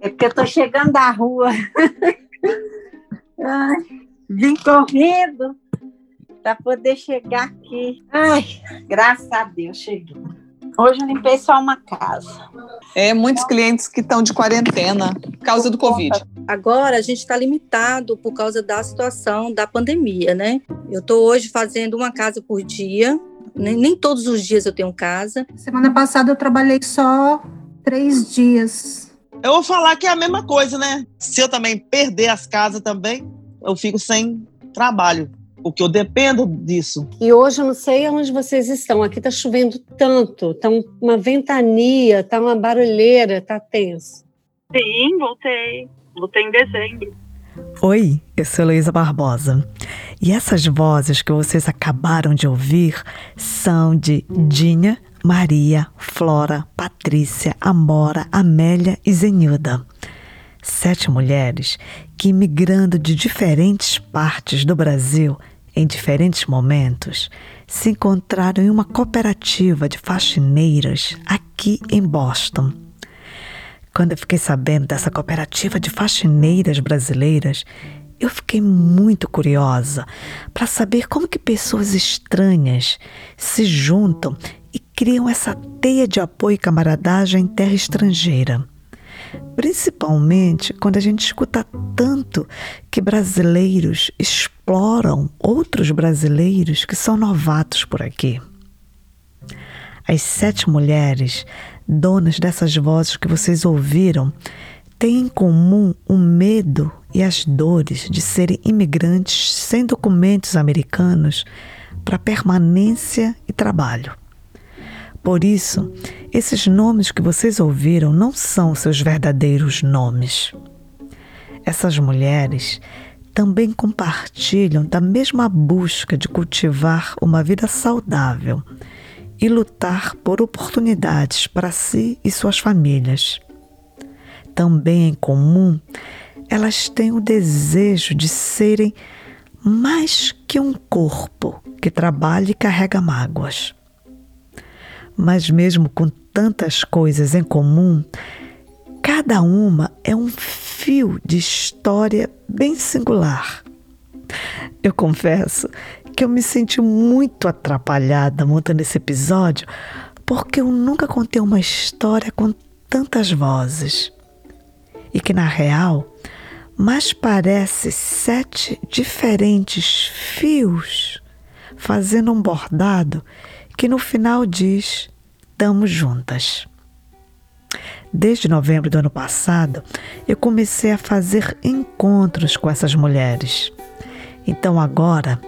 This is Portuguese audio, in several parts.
É porque eu tô chegando da rua. Ai, vim correndo para poder chegar aqui. Ai, graças a Deus, cheguei. Hoje eu limpei só uma casa. É, muitos clientes que estão de quarentena por causa do Covid. Agora a gente está limitado por causa da situação da pandemia, né? Eu estou hoje fazendo uma casa por dia. Nem, nem todos os dias eu tenho casa. Semana passada eu trabalhei só três dias. Eu vou falar que é a mesma coisa, né? Se eu também perder as casas também, eu fico sem trabalho porque eu dependo disso. E hoje eu não sei onde vocês estão. Aqui está chovendo tanto, tá uma ventania, tá uma barulheira, tá tenso. Sim, voltei. Voltei em dezembro. Oi, eu sou Luísa Barbosa. E essas vozes que vocês acabaram de ouvir são de Dinha, Maria, Flora, Patrícia, Amora, Amélia e Zenilda. Sete mulheres que, migrando de diferentes partes do Brasil, em diferentes momentos, se encontraram em uma cooperativa de faxineiras aqui em Boston. Quando eu fiquei sabendo dessa cooperativa de faxineiras brasileiras, eu fiquei muito curiosa para saber como que pessoas estranhas se juntam criam essa teia de apoio e camaradagem em terra estrangeira. Principalmente quando a gente escuta tanto que brasileiros exploram outros brasileiros que são novatos por aqui. As sete mulheres, donas dessas vozes que vocês ouviram, têm em comum o medo e as dores de serem imigrantes sem documentos americanos para permanência e trabalho. Por isso, esses nomes que vocês ouviram não são seus verdadeiros nomes. Essas mulheres também compartilham da mesma busca de cultivar uma vida saudável e lutar por oportunidades para si e suas famílias. Também em comum, elas têm o desejo de serem mais que um corpo que trabalha e carrega mágoas. Mas, mesmo com tantas coisas em comum, cada uma é um fio de história bem singular. Eu confesso que eu me senti muito atrapalhada montando esse episódio porque eu nunca contei uma história com tantas vozes. E que, na real, mais parece sete diferentes fios fazendo um bordado que no final diz: Estamos juntas. Desde novembro do ano passado, eu comecei a fazer encontros com essas mulheres. Então agora,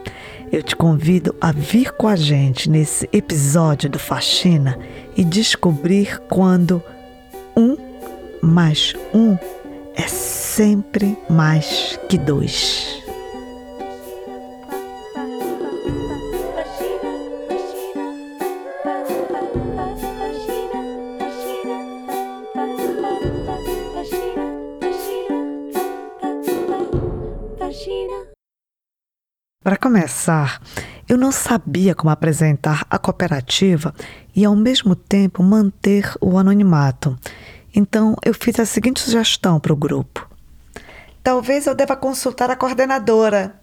eu te convido a vir com a gente nesse episódio do Faxina e descobrir quando um mais um é sempre mais que dois. Para começar, eu não sabia como apresentar a cooperativa e, ao mesmo tempo, manter o anonimato. Então, eu fiz a seguinte sugestão para o grupo: talvez eu deva consultar a coordenadora.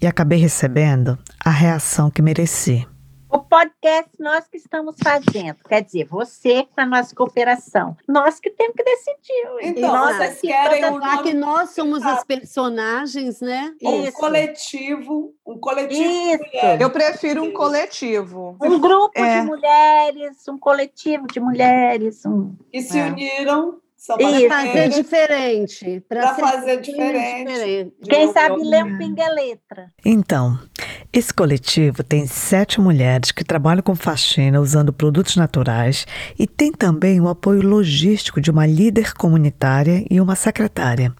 E acabei recebendo a reação que mereci. Podcast nós que estamos fazendo, quer dizer, você com a nossa cooperação, nós que temos que decidir. Então, nós vocês aqui, querem todas um nome que nós somos as personagens, né? um Isso. coletivo, um coletivo Isso. Eu prefiro um coletivo. Um grupo É. de mulheres, um coletivo de mulheres, um... que se É. uniram Isso. Para fazer diferente. Pra ser fazer diferente. Quem sabe ler um pinga-letra. Então, esse coletivo tem sete mulheres que trabalham com faxina usando produtos naturais e tem também o apoio logístico de uma líder comunitária e uma secretária.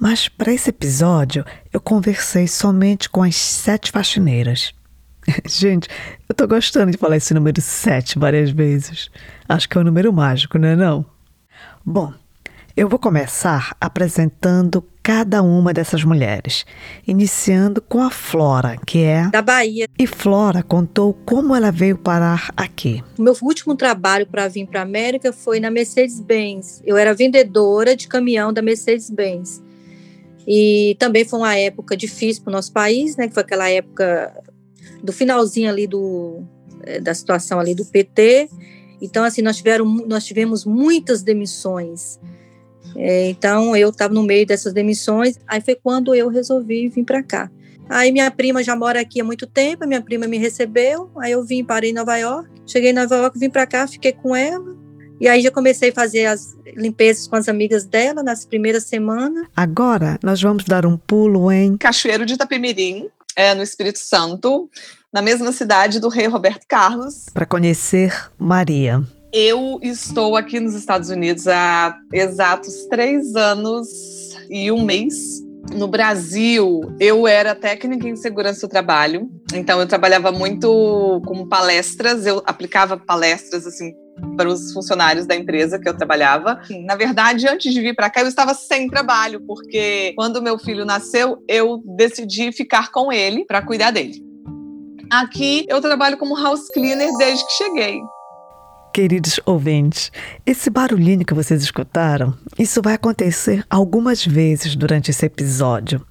Mas para esse episódio, eu conversei somente com as sete faxineiras. Gente, eu tô gostando de falar esse número sete várias vezes. Acho que é um número mágico, não é não? Bom, Eu vou começar apresentando cada uma dessas mulheres, iniciando com a Flora, que é Da Bahia. E Flora contou como ela veio parar aqui. O meu último trabalho para vir para a América foi na Mercedes-Benz. Eu era vendedora de caminhão da Mercedes-Benz. E também foi uma época difícil para o nosso país, né? Que foi aquela época do finalzinho ali do, eh, da situação ali do PT. Então, assim, nós, tiveram, nós tivemos muitas demissões. É, então, eu estava no meio dessas demissões. Aí foi quando eu resolvi vir para cá. Aí minha prima já mora aqui há muito tempo, minha prima me recebeu. Aí eu vim, parei em Nova York. Cheguei em Nova York, vim para cá, fiquei com ela. E aí já comecei a fazer as limpezas com as amigas dela nas primeiras semanas. Agora nós vamos dar um pulo em Cachoeiro de Itapemirim, é, no Espírito Santo, na mesma cidade do rei Roberto Carlos. para conhecer Maria. Eu estou aqui nos Estados Unidos há exatos três anos e um mês. No Brasil, eu era técnica em segurança do trabalho, então eu trabalhava muito com palestras, eu aplicava palestras assim para os funcionários da empresa que eu trabalhava. Na verdade, antes de vir para cá, eu estava sem trabalho, porque quando meu filho nasceu, eu decidi ficar com ele para cuidar dele. Aqui eu trabalho como house cleaner desde que cheguei. Queridos ouvintes, esse barulhinho que vocês escutaram, isso vai acontecer algumas vezes durante esse episódio.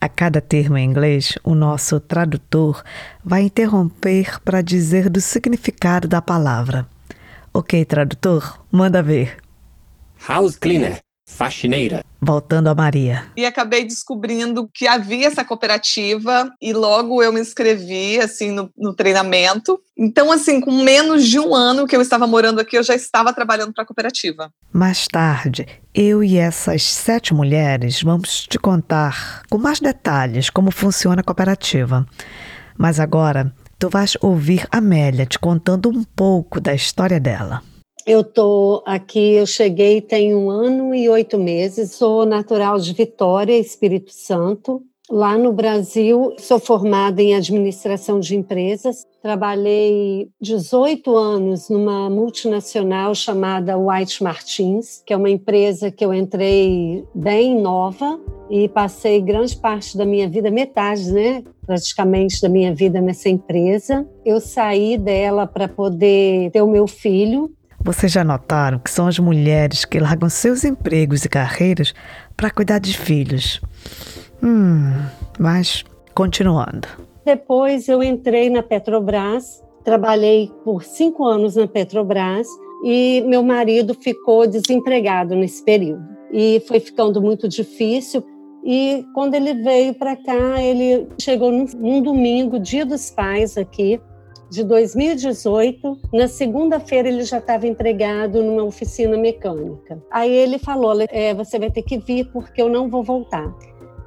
A cada termo em inglês, o nosso tradutor vai interromper para dizer do significado da palavra. Ok, tradutor, manda ver. House cleaner, faxineira. Voltando a Maria. E acabei descobrindo que havia essa cooperativa e logo eu me inscrevi assim no, no treinamento. Então, assim, com menos de um ano que eu estava morando aqui, eu já estava trabalhando para a cooperativa. Mais tarde, eu e essas sete mulheres vamos te contar com mais detalhes como funciona a cooperativa. Mas agora, tu vais ouvir Amélia te contando um pouco da história dela. Eu estou aqui, eu cheguei tem um ano e oito meses, sou natural de Vitória, Espírito Santo. Lá no Brasil, sou formada em administração de empresas. Trabalhei 18 anos numa multinacional chamada White Martins, que é uma empresa que eu entrei bem nova e passei grande parte da minha vida, metade, né, praticamente da minha vida nessa empresa. Eu saí dela para poder ter o meu filho, Vocês já notaram que são as mulheres que largam seus empregos e carreiras para cuidar de filhos. Hum, mas continuando. Depois eu entrei na Petrobras, trabalhei por cinco anos na Petrobras e meu marido ficou desempregado nesse período. E foi ficando muito difícil. E quando ele veio para cá, ele chegou num, num domingo, dia dos pais aqui, de 2018. Na segunda-feira ele já estava empregado numa oficina mecânica. Aí ele falou: é, você vai ter que vir porque eu não vou voltar.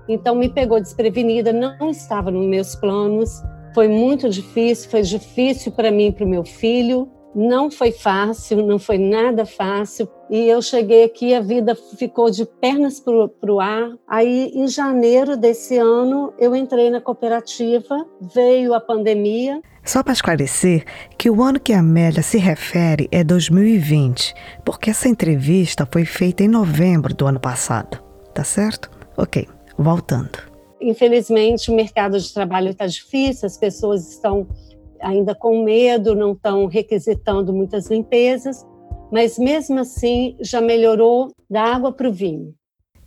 Então me pegou desprevenida, não estava nos meus planos. Foi muito difícil, foi difícil para mim e para o meu filho. Não foi fácil, não foi nada fácil. E eu cheguei aqui, a vida ficou de pernas para o ar. Aí, em janeiro desse ano, eu entrei na cooperativa, veio a pandemia. Só para esclarecer que o ano que a Amélia se refere é 2020, porque essa entrevista foi feita em novembro do ano passado, tá certo? Ok, voltando. Infelizmente, o mercado de trabalho está difícil, as pessoas estão ainda com medo, não estão requisitando muitas limpezas, mas mesmo assim já melhorou da água para o vinho.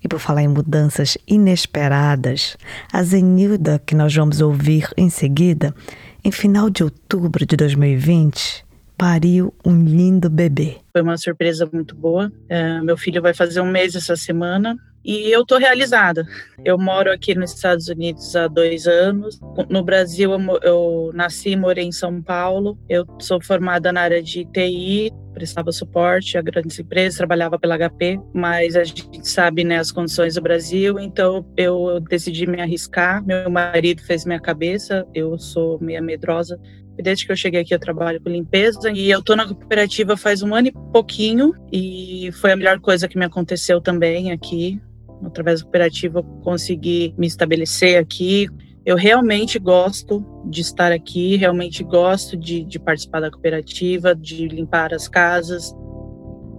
E por falar em mudanças inesperadas, a Zenilda, que nós vamos ouvir em seguida, em final de outubro de 2020, pariu um lindo bebê. Foi uma surpresa muito boa. É, meu filho vai fazer um mês essa semana e eu tô realizada. Eu moro aqui nos Estados Unidos há dois anos. No Brasil, eu, eu nasci e morei em São Paulo. Eu sou formada na área de TI, prestava suporte a grandes empresas, trabalhava pela HP, mas a gente sabe né, as condições do Brasil, então eu decidi me arriscar. Meu marido fez minha cabeça, eu sou meia medrosa. Desde que eu cheguei aqui, eu trabalho com limpeza e eu tô na cooperativa faz um ano e pouquinho e foi a melhor coisa que me aconteceu também aqui. Através da cooperativa, eu consegui me estabelecer aqui. Eu realmente gosto de estar aqui, realmente gosto de, de participar da cooperativa, de limpar as casas.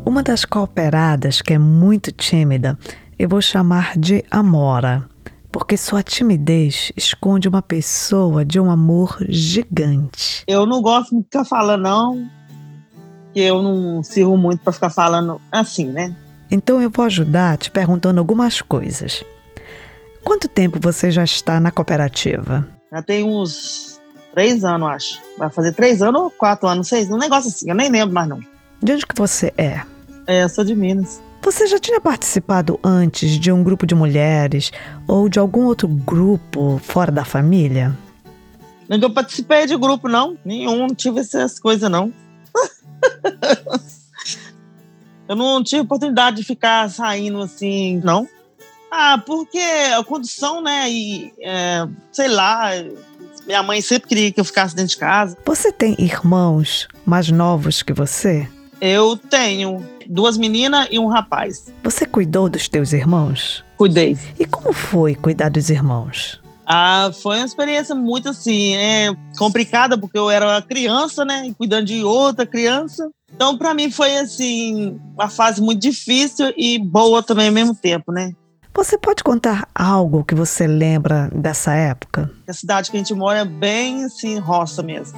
Uma das cooperadas, que é muito tímida, eu vou chamar de Amora, porque sua timidez esconde uma pessoa de um amor gigante. Eu não gosto de ficar falando, não, que eu não sirvo muito para ficar falando assim, né? Então eu vou ajudar te perguntando algumas coisas. Quanto tempo você já está na cooperativa? Já tem uns três anos, acho. Vai fazer três anos ou quatro anos, seis, um negócio assim, eu nem lembro mais não. De onde que você é? É, eu sou de Minas. Você já tinha participado antes de um grupo de mulheres ou de algum outro grupo fora da família? Nunca participei de grupo, não. Nenhum, não tive essas coisas, não. eu não tive oportunidade de ficar saindo assim, não. Ah, porque a condição, né? E, é, sei lá, minha mãe sempre queria que eu ficasse dentro de casa. Você tem irmãos mais novos que você? Eu tenho duas meninas e um rapaz. Você cuidou dos teus irmãos? Cuidei. E como foi cuidar dos irmãos? Ah, foi uma experiência muito assim, é, complicada, porque eu era criança, né? Cuidando de outra criança. Então, para mim, foi assim, uma fase muito difícil e boa também ao mesmo tempo, né? Você pode contar algo que você lembra dessa época? A cidade que a gente mora é bem assim, roça mesmo.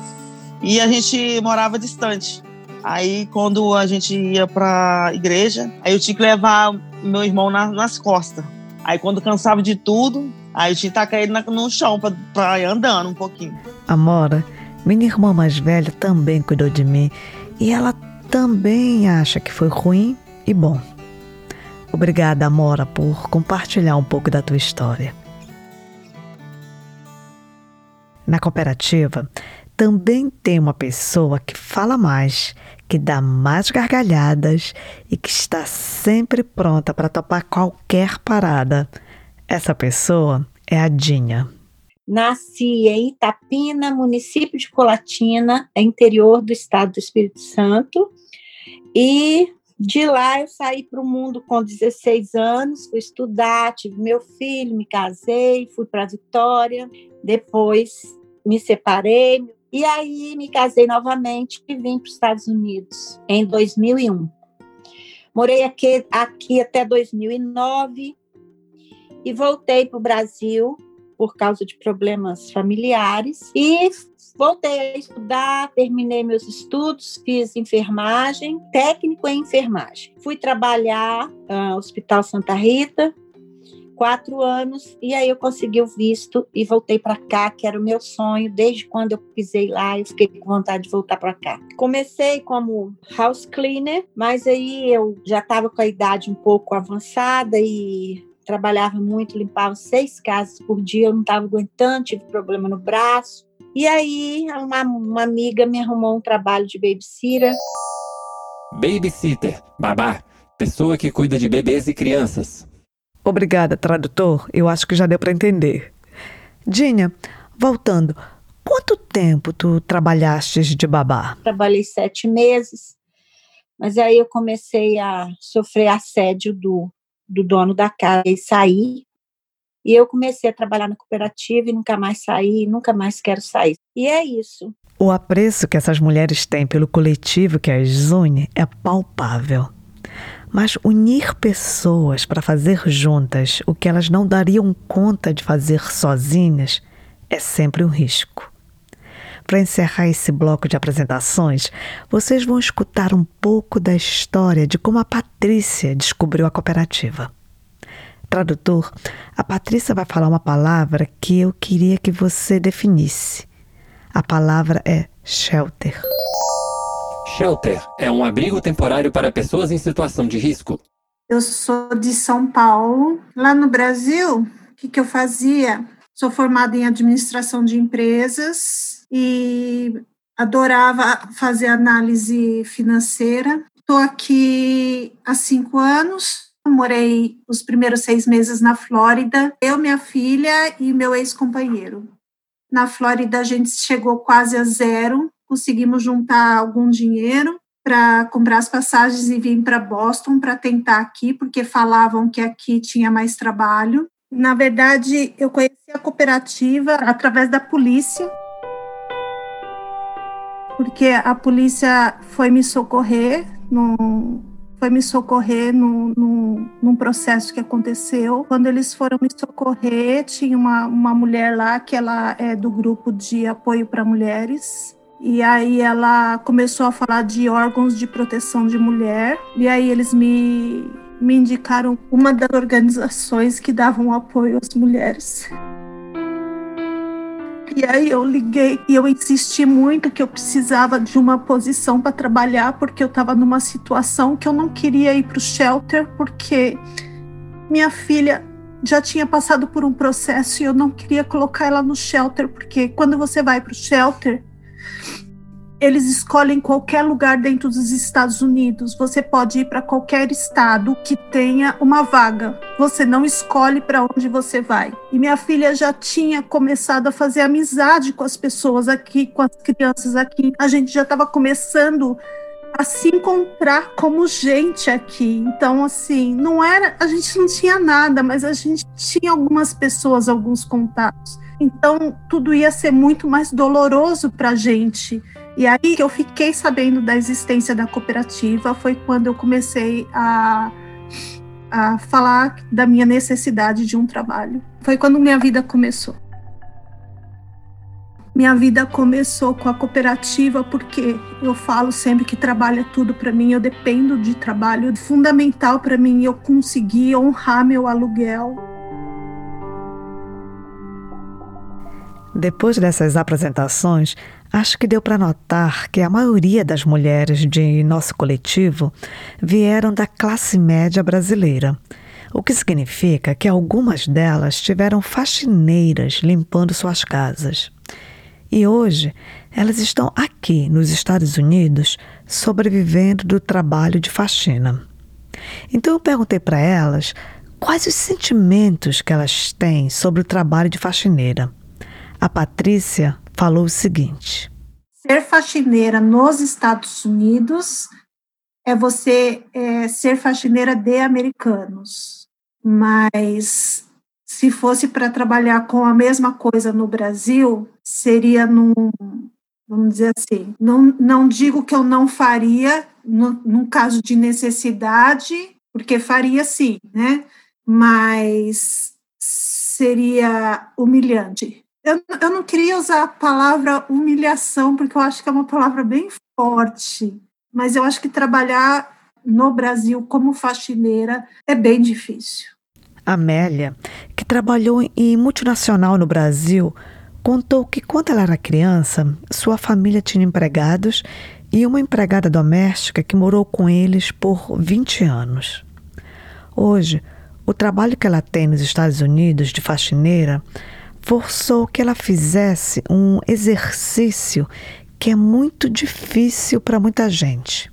E a gente morava distante. Aí, quando a gente ia pra igreja, aí eu tinha que levar meu irmão na, nas costas. Aí, quando cansava de tudo, aí eu tinha que tacar ele no chão pra ir andando um pouquinho. Amora, minha irmã mais velha também cuidou de mim e ela também acha que foi ruim e bom. Obrigada, Amora, por compartilhar um pouco da tua história. Na cooperativa, também tem uma pessoa que fala mais, que dá mais gargalhadas e que está sempre pronta para topar qualquer parada. Essa pessoa é a Dinha. Nasci em Itapina, município de Colatina, interior do estado do Espírito Santo. E de lá eu saí para o mundo com 16 anos, fui estudar, tive meu filho, me casei, fui para Vitória, depois me separei e aí me casei novamente e vim para os Estados Unidos em 2001. Morei aqui, aqui até 2009 e voltei para o Brasil por causa de problemas familiares e voltei a estudar, terminei meus estudos, fiz enfermagem, técnico em enfermagem. Fui trabalhar no uh, Hospital Santa Rita, quatro anos, e aí eu consegui o visto e voltei para cá, que era o meu sonho. Desde quando eu pisei lá, eu fiquei com vontade de voltar para cá. Comecei como house cleaner, mas aí eu já estava com a idade um pouco avançada e trabalhava muito, limpava seis casas por dia, eu não estava aguentando, tive problema no braço. E aí, uma, uma amiga me arrumou um trabalho de babysitter. Babysitter, babá, pessoa que cuida de bebês e crianças. Obrigada, tradutor. Eu acho que já deu para entender. Dinha, voltando, quanto tempo tu trabalhaste de babá? Trabalhei sete meses, mas aí eu comecei a sofrer assédio do do dono da casa e saí. E eu comecei a trabalhar na cooperativa e nunca mais saí, nunca mais quero sair. E é isso. O apreço que essas mulheres têm pelo coletivo que as une é palpável. Mas unir pessoas para fazer juntas o que elas não dariam conta de fazer sozinhas é sempre um risco. Para encerrar esse bloco de apresentações, vocês vão escutar um pouco da história de como a Patrícia descobriu a cooperativa. Tradutor, a Patrícia vai falar uma palavra que eu queria que você definisse. A palavra é shelter. Shelter é um abrigo temporário para pessoas em situação de risco. Eu sou de São Paulo. Lá no Brasil, o que, que eu fazia? Sou formada em administração de empresas, e adorava fazer análise financeira. Estou aqui há cinco anos. Morei os primeiros seis meses na Flórida, eu, minha filha e meu ex-companheiro. Na Flórida, a gente chegou quase a zero, conseguimos juntar algum dinheiro para comprar as passagens e vir para Boston para tentar aqui, porque falavam que aqui tinha mais trabalho. Na verdade, eu conheci a cooperativa através da polícia porque a polícia foi me socorrer, no, foi me socorrer num, num, num, processo que aconteceu. Quando eles foram me socorrer, tinha uma, uma mulher lá que ela é do grupo de apoio para mulheres. E aí ela começou a falar de órgãos de proteção de mulher. E aí eles me, me indicaram uma das organizações que davam apoio às mulheres. E aí eu liguei e eu insisti muito que eu precisava de uma posição para trabalhar porque eu estava numa situação que eu não queria ir para o shelter porque minha filha já tinha passado por um processo e eu não queria colocar ela no shelter porque quando você vai para o shelter eles escolhem qualquer lugar dentro dos Estados Unidos. Você pode ir para qualquer estado que tenha uma vaga. Você não escolhe para onde você vai. E minha filha já tinha começado a fazer amizade com as pessoas aqui, com as crianças aqui. A gente já estava começando a se encontrar como gente aqui. Então, assim, não era, a gente não tinha nada, mas a gente tinha algumas pessoas, alguns contatos. Então, tudo ia ser muito mais doloroso para a gente. E aí que eu fiquei sabendo da existência da cooperativa foi quando eu comecei a, a falar da minha necessidade de um trabalho. Foi quando minha vida começou. Minha vida começou com a cooperativa porque eu falo sempre que trabalho é tudo para mim, eu dependo de trabalho, fundamental para mim eu conseguir honrar meu aluguel, Depois dessas apresentações, acho que deu para notar que a maioria das mulheres de nosso coletivo vieram da classe média brasileira, o que significa que algumas delas tiveram faxineiras limpando suas casas. E hoje elas estão aqui nos Estados Unidos sobrevivendo do trabalho de faxina. Então eu perguntei para elas quais os sentimentos que elas têm sobre o trabalho de faxineira. A Patrícia falou o seguinte: Ser faxineira nos Estados Unidos é você é, ser faxineira de americanos, mas se fosse para trabalhar com a mesma coisa no Brasil, seria num, vamos dizer assim, não, não digo que eu não faria no, num caso de necessidade, porque faria sim, né? Mas seria humilhante. Eu, eu não queria usar a palavra humilhação, porque eu acho que é uma palavra bem forte, mas eu acho que trabalhar no Brasil como faxineira é bem difícil. Amélia, que trabalhou em multinacional no Brasil, contou que quando ela era criança, sua família tinha empregados e uma empregada doméstica que morou com eles por 20 anos. Hoje, o trabalho que ela tem nos Estados Unidos de faxineira forçou que ela fizesse um exercício que é muito difícil para muita gente: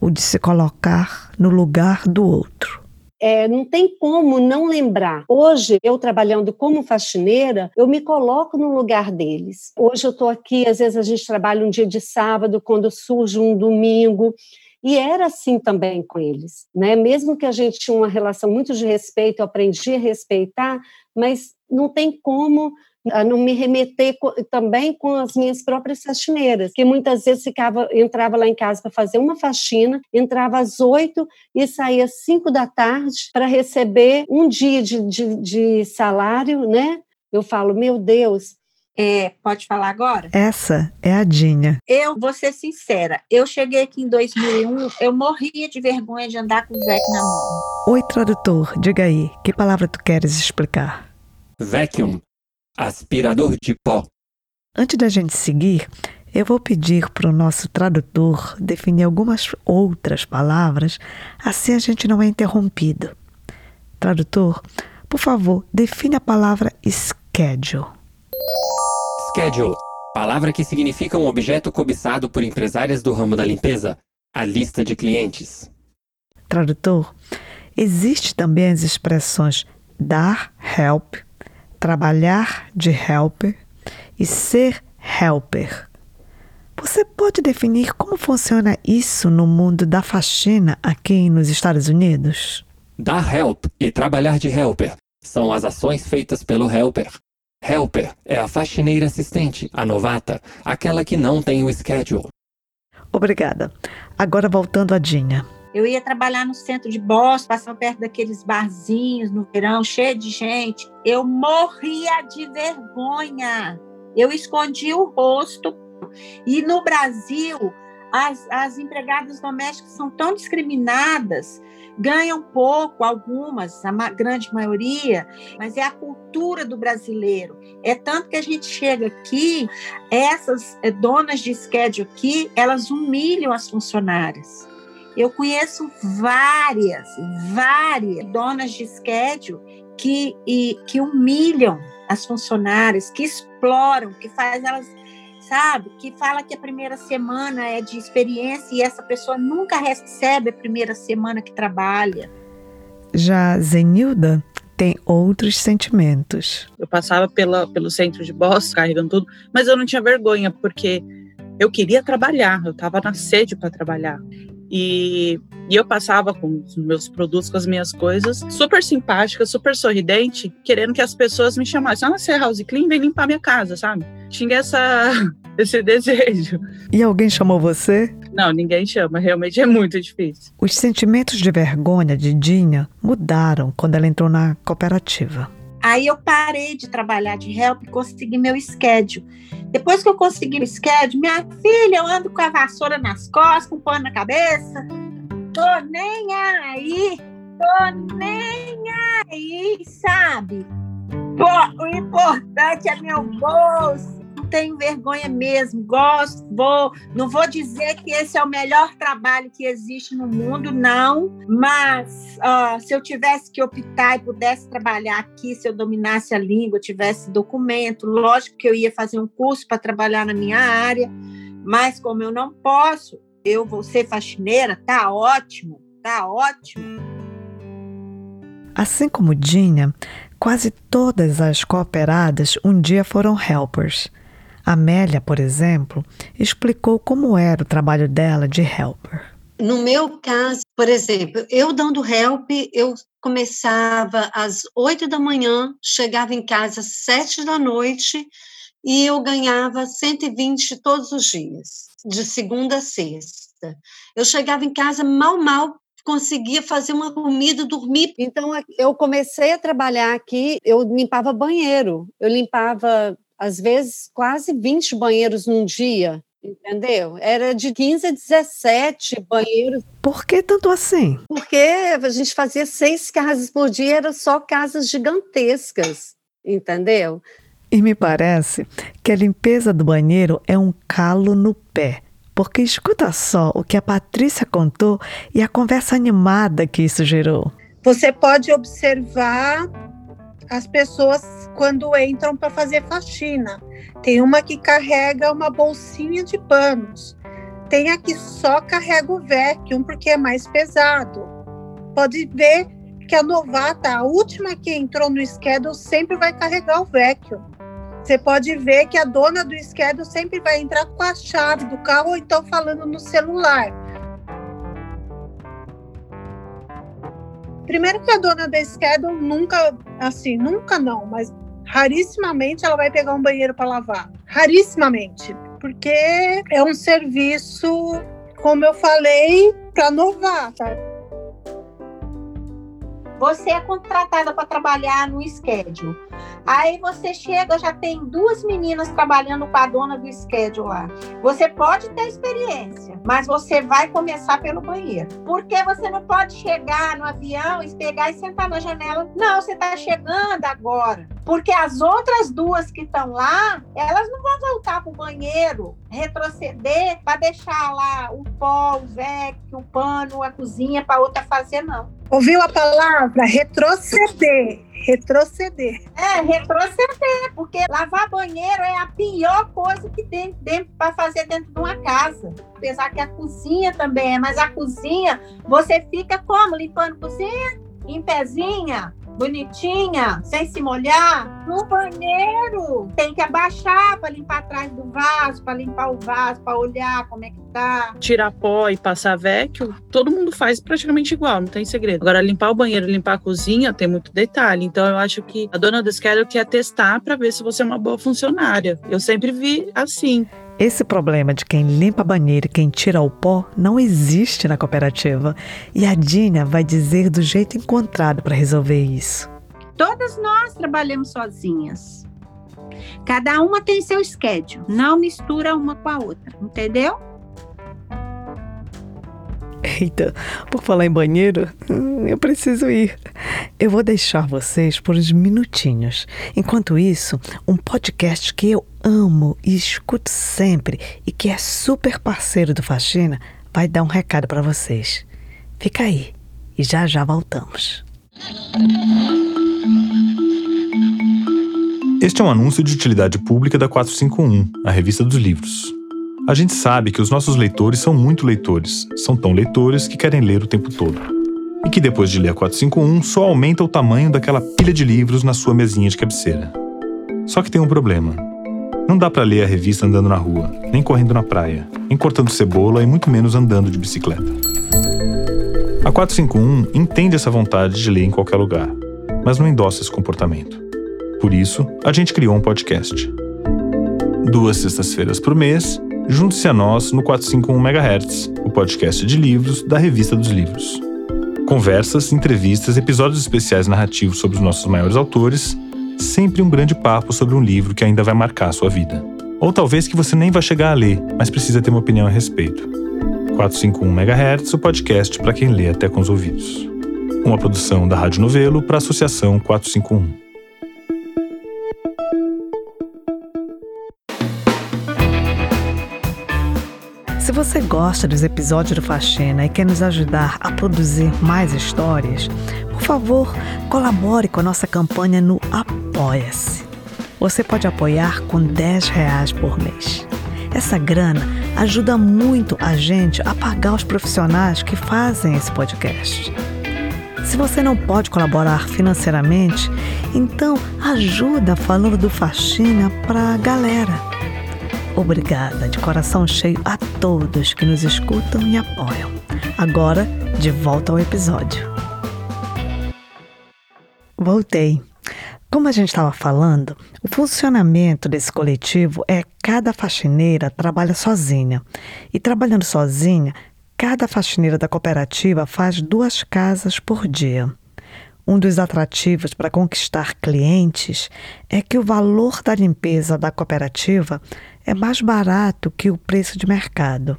o de se colocar no lugar do outro. É, não tem como não lembrar. Hoje, eu trabalhando como faxineira, eu me coloco no lugar deles. Hoje eu estou aqui, às vezes a gente trabalha um dia de sábado, quando surge um domingo. E era assim também com eles, né? Mesmo que a gente tinha uma relação muito de respeito, eu aprendi a respeitar, mas não tem como a não me remeter também com as minhas próprias faxineiras, que muitas vezes ficava, entrava lá em casa para fazer uma faxina, entrava às oito e saía às cinco da tarde para receber um dia de, de, de salário, né? Eu falo, meu Deus, é, pode falar agora? Essa é a Dinha. Eu vou ser sincera, eu cheguei aqui em 2001, eu morria de vergonha de andar com o Vec na mão. Oi, tradutor, diga aí, que palavra tu queres explicar? Vacuum, aspirador de pó. Antes da gente seguir, eu vou pedir para o nosso tradutor definir algumas outras palavras, assim a gente não é interrompido. Tradutor, por favor, define a palavra schedule. Schedule, palavra que significa um objeto cobiçado por empresárias do ramo da limpeza, a lista de clientes. Tradutor, existe também as expressões dar help, trabalhar de helper e ser helper. Você pode definir como funciona isso no mundo da faxina aqui nos Estados Unidos? Dar help e trabalhar de helper são as ações feitas pelo helper. Helper é a faxineira assistente, a novata, aquela que não tem o schedule. Obrigada. Agora voltando a Dinha. Eu ia trabalhar no centro de Boston, passava perto daqueles barzinhos no verão, cheio de gente. Eu morria de vergonha. Eu escondia o rosto. E no Brasil, as, as empregadas domésticas são tão discriminadas, ganham pouco, algumas, a grande maioria, mas é a cultura do brasileiro. É tanto que a gente chega aqui, essas é, donas de schedule aqui, elas humilham as funcionárias. Eu conheço várias, várias donas de schedule que, e, que humilham as funcionárias, que exploram, que faz elas sabe? Que fala que a primeira semana é de experiência e essa pessoa nunca recebe a primeira semana que trabalha. Já Zenilda tem outros sentimentos. Eu passava pela, pelo centro de Boston carregando tudo, mas eu não tinha vergonha, porque eu queria trabalhar, eu estava na sede para trabalhar. E, e, eu passava com os meus produtos, com as minhas coisas, super simpática, super sorridente, querendo que as pessoas me chamassem. Ah, você é house clean? Vem limpar minha casa, sabe? Tinha essa, esse desejo. E alguém chamou você? Não, ninguém chama, realmente é muito difícil. Os sentimentos de vergonha de Dinha mudaram quando ela entrou na cooperativa. Aí eu parei de trabalhar de help e consegui meu schedule. Depois que eu consegui o schedule, minha filha, eu ando com a vassoura nas costas, com pano na cabeça. Tô nem aí, tô nem aí, sabe? Pô, o importante é meu bolso tenho vergonha mesmo, gosto, vou, não vou dizer que esse é o melhor trabalho que existe no mundo, não, mas uh, se eu tivesse que optar e pudesse trabalhar aqui, se eu dominasse a língua, tivesse documento, lógico que eu ia fazer um curso para trabalhar na minha área, mas como eu não posso, eu vou ser faxineira, tá ótimo, tá ótimo. Assim como Dinha, quase todas as cooperadas um dia foram helpers. Amélia, por exemplo, explicou como era o trabalho dela de helper. No meu caso, por exemplo, eu dando help, eu começava às oito da manhã, chegava em casa às sete da noite e eu ganhava 120 todos os dias, de segunda a sexta. Eu chegava em casa mal, mal conseguia fazer uma comida, dormir. Então, eu comecei a trabalhar aqui, eu limpava banheiro, eu limpava às vezes quase 20 banheiros num dia, entendeu? Era de 15 a 17 banheiros. Por que tanto assim? Porque a gente fazia seis casas por dia, eram só casas gigantescas, entendeu? E me parece que a limpeza do banheiro é um calo no pé. Porque escuta só o que a Patrícia contou e a conversa animada que isso gerou. Você pode observar as pessoas quando entram para fazer faxina. Tem uma que carrega uma bolsinha de panos. Tem a que só carrega o vacuum porque é mais pesado. Pode ver que a novata, a última que entrou no schedule, sempre vai carregar o vacuum. Você pode ver que a dona do schedule sempre vai entrar com a chave do carro ou então falando no celular. Primeiro que a dona da schedule nunca, assim, nunca não, mas rarissimamente ela vai pegar um banheiro para lavar. Rarissimamente. Porque é um serviço, como eu falei, para novata. Você é contratada para trabalhar no schedule. Aí você chega, já tem duas meninas trabalhando com a dona do schedule lá. Você pode ter experiência, mas você vai começar pelo banheiro. Porque você não pode chegar no avião, pegar e sentar na janela. Não, você está chegando agora. Porque as outras duas que estão lá, elas não vão voltar para o banheiro, retroceder para deixar lá o pó, o vec, o pano, a cozinha para outra fazer, não. Ouviu a palavra retroceder? Retroceder. É, retroceder, porque lavar banheiro é a pior coisa que tem para fazer dentro de uma casa. Apesar que a cozinha também é, mas a cozinha, você fica como? Limpando cozinha? Em pezinha? Bonitinha, sem se molhar, no banheiro. Tem que abaixar para limpar atrás do vaso, para limpar o vaso, para olhar como é que tá. Tirar pó e passar vecchio, todo mundo faz praticamente igual, não tem segredo. Agora, limpar o banheiro, limpar a cozinha, tem muito detalhe. Então, eu acho que a dona do schedule quer testar para ver se você é uma boa funcionária. Eu sempre vi assim. Esse problema de quem limpa a banheira e quem tira o pó não existe na cooperativa. E a Dina vai dizer do jeito encontrado para resolver isso. Todas nós trabalhamos sozinhas. Cada uma tem seu schedule, não mistura uma com a outra, entendeu? Eita, por falar em banheiro, hum, eu preciso ir. Eu vou deixar vocês por uns minutinhos. Enquanto isso, um podcast que eu amo e escuto sempre e que é super parceiro do Faxina vai dar um recado para vocês. Fica aí e já já voltamos. Este é um anúncio de utilidade pública da 451, a revista dos livros. A gente sabe que os nossos leitores são muito leitores, são tão leitores que querem ler o tempo todo. E que depois de ler a 451 só aumenta o tamanho daquela pilha de livros na sua mesinha de cabeceira. Só que tem um problema. Não dá para ler a revista andando na rua, nem correndo na praia, nem cortando cebola e muito menos andando de bicicleta. A 451 entende essa vontade de ler em qualquer lugar, mas não endossa esse comportamento. Por isso, a gente criou um podcast. Duas sextas-feiras por mês, Junte-se a nós no 451 MHz, o podcast de livros da Revista dos Livros. Conversas, entrevistas, episódios especiais narrativos sobre os nossos maiores autores, sempre um grande papo sobre um livro que ainda vai marcar a sua vida. Ou talvez que você nem vai chegar a ler, mas precisa ter uma opinião a respeito. 451 MHz, o podcast para quem lê até com os ouvidos. Uma produção da Rádio Novelo para a Associação 451. Você gosta dos episódios do Faxina e quer nos ajudar a produzir mais histórias, por favor, colabore com a nossa campanha no Apoia-se. Você pode apoiar com 10 reais por mês. Essa grana ajuda muito a gente a pagar os profissionais que fazem esse podcast. Se você não pode colaborar financeiramente, então ajuda falando do Faxina para a galera. Obrigada de coração cheio a todos que nos escutam e apoiam. Agora, de volta ao episódio. Voltei. Como a gente estava falando, o funcionamento desse coletivo é cada faxineira trabalha sozinha. E trabalhando sozinha, cada faxineira da cooperativa faz duas casas por dia. Um dos atrativos para conquistar clientes é que o valor da limpeza da cooperativa é mais barato que o preço de mercado.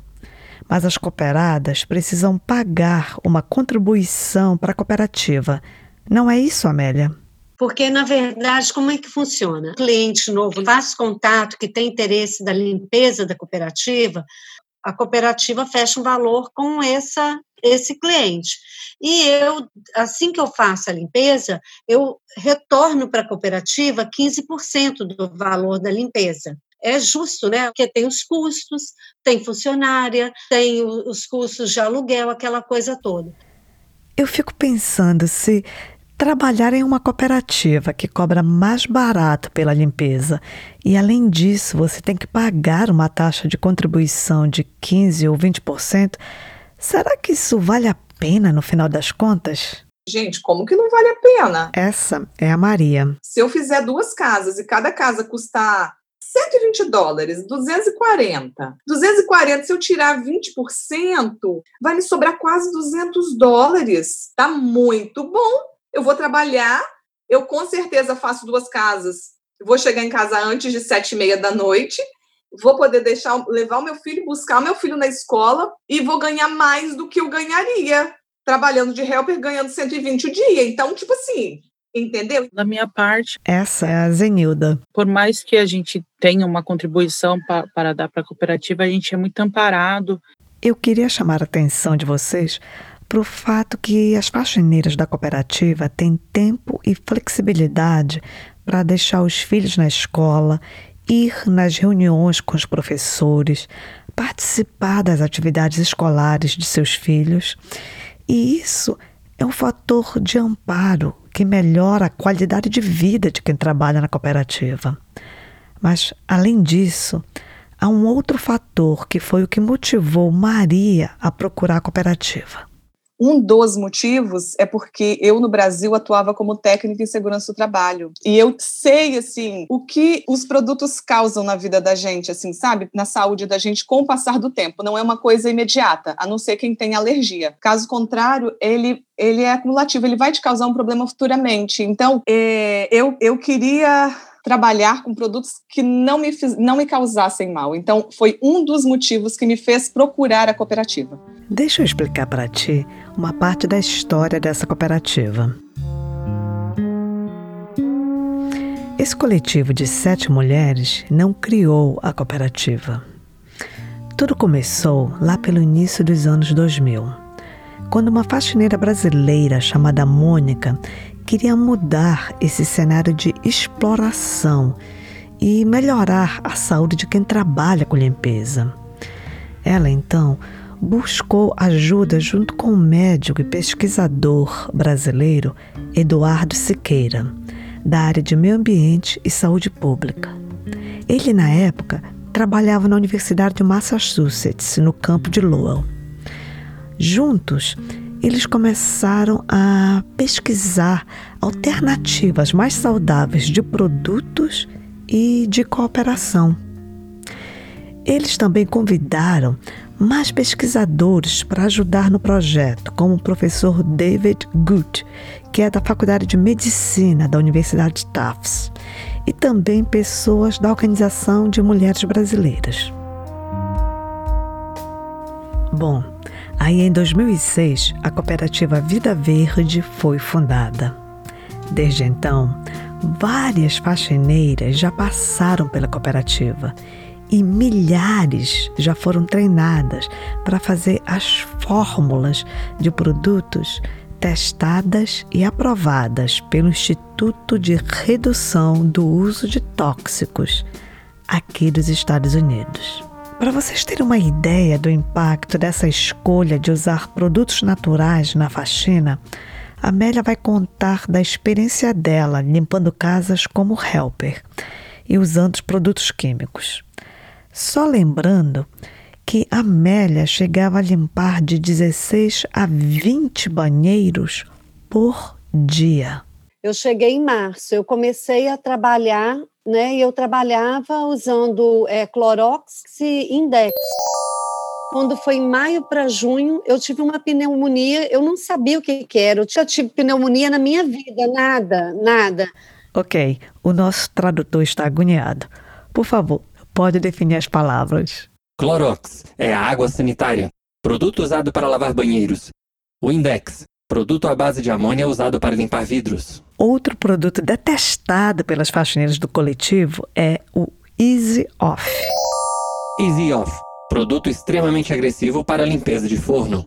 Mas as cooperadas precisam pagar uma contribuição para a cooperativa. Não é isso, Amélia? Porque, na verdade, como é que funciona? O cliente novo faz contato, que tem interesse da limpeza da cooperativa, a cooperativa fecha um valor com essa, esse cliente. E eu, assim que eu faço a limpeza, eu retorno para a cooperativa 15% do valor da limpeza é justo, né? Porque tem os custos, tem funcionária, tem os custos de aluguel, aquela coisa toda. Eu fico pensando se trabalhar em uma cooperativa que cobra mais barato pela limpeza e, além disso, você tem que pagar uma taxa de contribuição de 15% ou 20%, será que isso vale a pena no final das contas? Gente, como que não vale a pena? Essa é a Maria. Se eu fizer duas casas e cada casa custar 120 dólares, 240. 240, se eu tirar 20%, vai me sobrar quase 200 dólares. Tá muito bom. Eu vou trabalhar, eu com certeza faço duas casas. Vou chegar em casa antes de sete e meia da noite, vou poder deixar, levar o meu filho, buscar o meu filho na escola e vou ganhar mais do que eu ganharia trabalhando de helper, ganhando 120 o dia. Então, tipo assim, Entendeu? Da minha parte. Essa é a Zenilda. Por mais que a gente tenha uma contribuição pa, para dar para a cooperativa, a gente é muito amparado. Eu queria chamar a atenção de vocês para o fato que as faxineiras da cooperativa têm tempo e flexibilidade para deixar os filhos na escola, ir nas reuniões com os professores, participar das atividades escolares de seus filhos. E isso é um fator de amparo que melhora a qualidade de vida de quem trabalha na cooperativa. Mas, além disso, há um outro fator que foi o que motivou Maria a procurar a cooperativa. Um dos motivos é porque eu no Brasil atuava como técnica em segurança do trabalho. E eu sei assim o que os produtos causam na vida da gente, assim, sabe? Na saúde da gente com o passar do tempo. Não é uma coisa imediata, a não ser quem tem alergia. Caso contrário, ele ele é acumulativo, ele vai te causar um problema futuramente. Então, é, eu, eu queria trabalhar com produtos que não me, não me causassem mal. Então, foi um dos motivos que me fez procurar a cooperativa. Deixa eu explicar para ti uma parte da história dessa cooperativa. Esse coletivo de sete mulheres não criou a cooperativa. Tudo começou lá pelo início dos anos 2000, quando uma faxineira brasileira chamada Mônica queria mudar esse cenário de exploração e melhorar a saúde de quem trabalha com limpeza. Ela então buscou ajuda junto com o médico e pesquisador brasileiro Eduardo Siqueira, da área de meio ambiente e saúde pública. Ele, na época, trabalhava na Universidade de Massachusetts, no campo de Lowell. Juntos, eles começaram a pesquisar alternativas mais saudáveis de produtos e de cooperação. Eles também convidaram mais pesquisadores para ajudar no projeto, como o professor David Good, que é da Faculdade de Medicina da Universidade de Tufts, e também pessoas da Organização de Mulheres Brasileiras. Bom, aí em 2006 a cooperativa Vida Verde foi fundada. Desde então, várias faxineiras já passaram pela cooperativa e milhares já foram treinadas para fazer as fórmulas de produtos testadas e aprovadas pelo Instituto de Redução do Uso de Tóxicos aqui dos Estados Unidos. Para vocês terem uma ideia do impacto dessa escolha de usar produtos naturais na faxina, a Amélia vai contar da experiência dela limpando casas como helper e usando os produtos químicos. Só lembrando que a Amélia chegava a limpar de 16 a 20 banheiros por dia. Eu cheguei em março, eu comecei a trabalhar, né? E eu trabalhava usando é, Clorox e Index. Quando foi em maio para junho, eu tive uma pneumonia, eu não sabia o que, que era. Eu já tive pneumonia na minha vida, nada, nada. Ok, o nosso tradutor está agoniado. Por favor, pode definir as palavras. Clorox é a água sanitária, produto usado para lavar banheiros. O Index, produto à base de amônia usado para limpar vidros. Outro produto detestado pelas faxineiras do coletivo é o Easy Off. Easy Off, produto extremamente agressivo para limpeza de forno.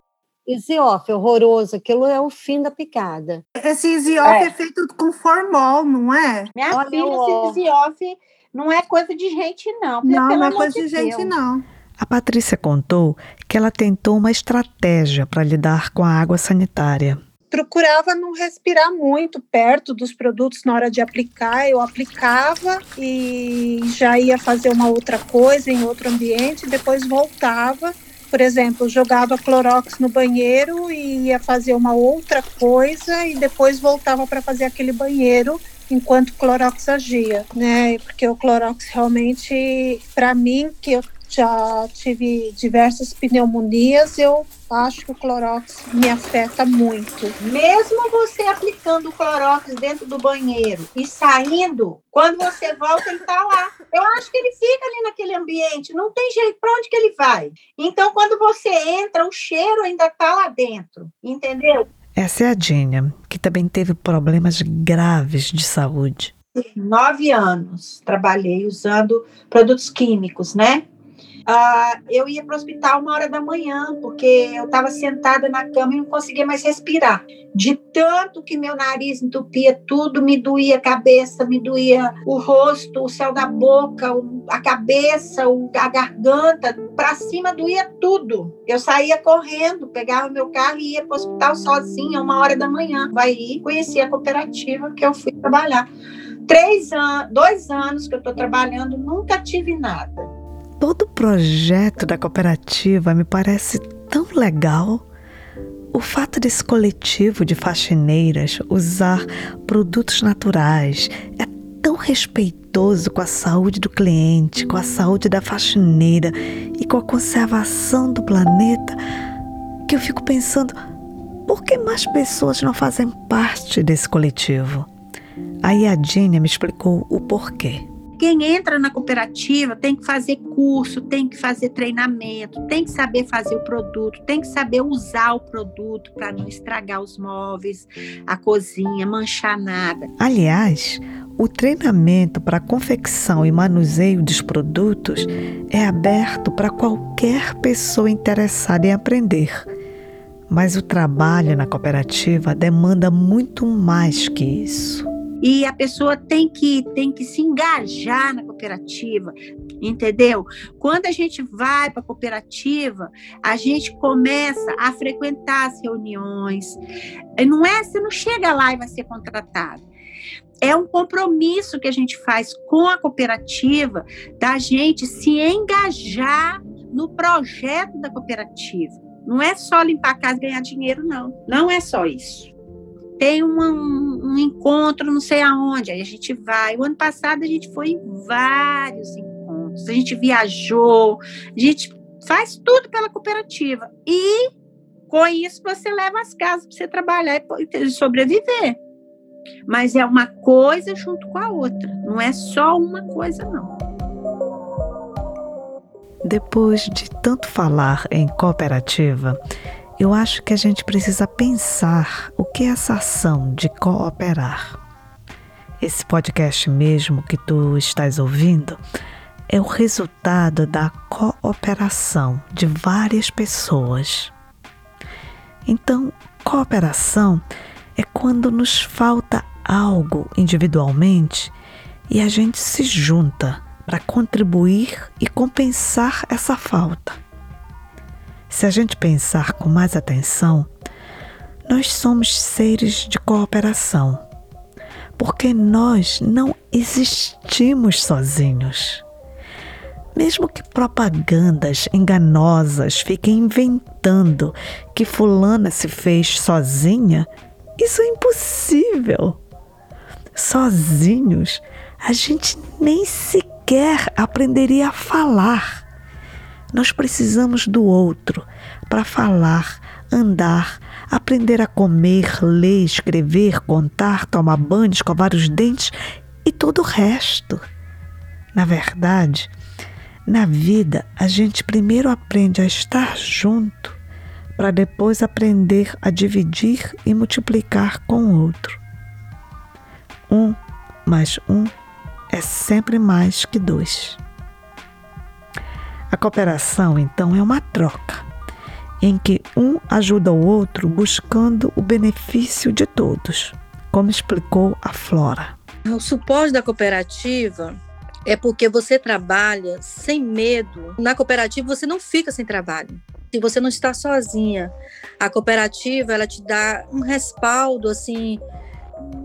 Easy Off, horroroso, aquilo é o fim da picada. Esse Easy Off é, é feito com formol, não é? Minha Olha, filha, esse Easy Off não é coisa de gente, não. Não, não é coisa de, de gente, não. A Patrícia contou que ela tentou uma estratégia para lidar com a água sanitária. Procurava não respirar muito perto dos produtos na hora de aplicar. Eu aplicava e já ia fazer uma outra coisa em outro ambiente, depois voltava. Por exemplo, jogava clorox no banheiro e ia fazer uma outra coisa e depois voltava para fazer aquele banheiro enquanto o Clorox agia, né? Porque o Clorox realmente, para mim, que eu já tive diversas pneumonias, eu acho que o Clorox me afeta muito. Mesmo você aplicando o Clorox dentro do banheiro e saindo, quando você volta, ele está lá. Eu acho que ele fica ali naquele ambiente, não tem jeito para onde que ele vai. Então, quando você entra, o cheiro ainda está lá dentro, entendeu? Essa é a Dinha, que também teve problemas graves de saúde. Nove anos trabalhei usando produtos químicos, né? Uh, eu ia para o hospital uma hora da manhã, porque eu estava sentada na cama e não conseguia mais respirar. De tanto que meu nariz entupia tudo, me doía a cabeça, me doía o rosto, o céu da boca, a cabeça, a garganta, para cima doía tudo. Eu saía correndo, pegava meu carro e ia para o hospital sozinha, uma hora da manhã. Ir, conheci a cooperativa que eu fui trabalhar. Três anos, dois anos que eu estou trabalhando, nunca tive nada todo o projeto da cooperativa me parece tão legal. o fato desse coletivo de faxineiras usar produtos naturais é tão respeitoso com a saúde do cliente, com a saúde da faxineira e com a conservação do planeta que eu fico pensando por que mais pessoas não fazem parte desse coletivo? Aí a Dina me explicou o porquê. Quem entra na cooperativa tem que fazer curso, tem que fazer treinamento, tem que saber fazer o produto, tem que saber usar o produto para não estragar os móveis, a cozinha, manchar nada. Aliás, o treinamento para confecção e manuseio dos produtos é aberto para qualquer pessoa interessada em aprender. Mas o trabalho na cooperativa demanda muito mais que isso. E a pessoa tem que, tem que se engajar na cooperativa, entendeu? Quando a gente vai para a cooperativa, a gente começa a frequentar as reuniões. Não é, você não chega lá e vai ser contratado. É um compromisso que a gente faz com a cooperativa da gente se engajar no projeto da cooperativa. Não é só limpar a casa e ganhar dinheiro, não. Não é só isso tem um, um, encontro não sei aonde, aí a gente vai. O ano passado a gente foi em vários encontros, a gente viajou, a gente faz tudo pela cooperativa. E com isso você leva as casas para você trabalhar e sobreviver. Mas é uma coisa junto com a outra, não é só uma coisa, não. Depois de tanto falar em cooperativa, eu acho que a gente precisa pensar o que é essa ação de cooperar. Esse podcast mesmo que tu estás ouvindo é o resultado da cooperação de várias pessoas. Então, cooperação é quando nos falta algo individualmente e a gente se junta para contribuir e compensar essa falta. Se a gente pensar com mais atenção, nós somos seres de cooperação, porque nós não existimos sozinhos. Mesmo que propagandas enganosas fiquem inventando que Fulana se fez sozinha, isso é impossível. Sozinhos, a gente nem sequer aprenderia a falar. Nós precisamos do outro para falar, andar, aprender a comer, ler, escrever, contar, tomar banho, escovar os dentes e todo o resto. Na verdade, na vida, a gente primeiro aprende a estar junto para depois aprender a dividir e multiplicar com o outro. Um mais um é sempre mais que dois. A cooperação, então, é uma troca, em que um ajuda o outro buscando o benefício de todos, como explicou a Flora. O suporte da cooperativa é porque você trabalha sem medo. Na cooperativa você não fica sem trabalho. Se você não está sozinha, a cooperativa ela te dá um respaldo assim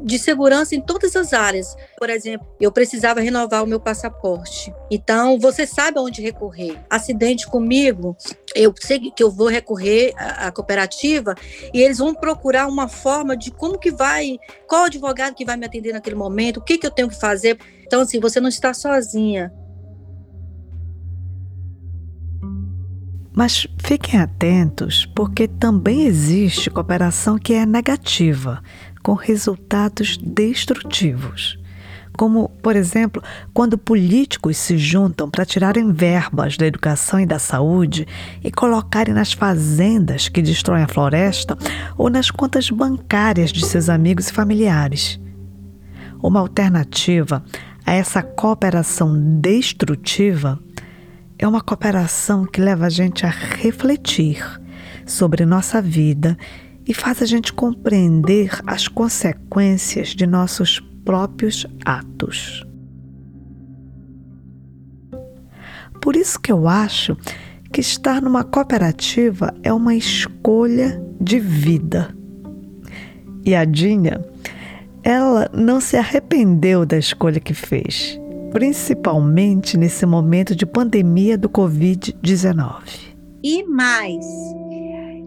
de segurança em todas as áreas. Por exemplo, eu precisava renovar o meu passaporte. Então, você sabe aonde recorrer. Acidente comigo, eu sei que eu vou recorrer à, cooperativa e eles vão procurar uma forma de como que vai, qual advogado que vai me atender naquele momento, o que, que eu tenho que fazer. Então, assim, você não está sozinha. Mas fiquem atentos, porque também existe cooperação que é negativa com resultados destrutivos. Como, por exemplo, quando políticos se juntam para tirarem verbas da educação e da saúde e colocarem nas fazendas que destroem a floresta ou nas contas bancárias de seus amigos e familiares. Uma alternativa a essa cooperação destrutiva é uma cooperação que leva a gente a refletir sobre nossa vida e faz a gente compreender as consequências de nossos próprios atos. Por isso que eu acho que estar numa cooperativa é uma escolha de vida. E a Dinha, ela não se arrependeu da escolha que fez, principalmente nesse momento de pandemia do Covid-19. E mais,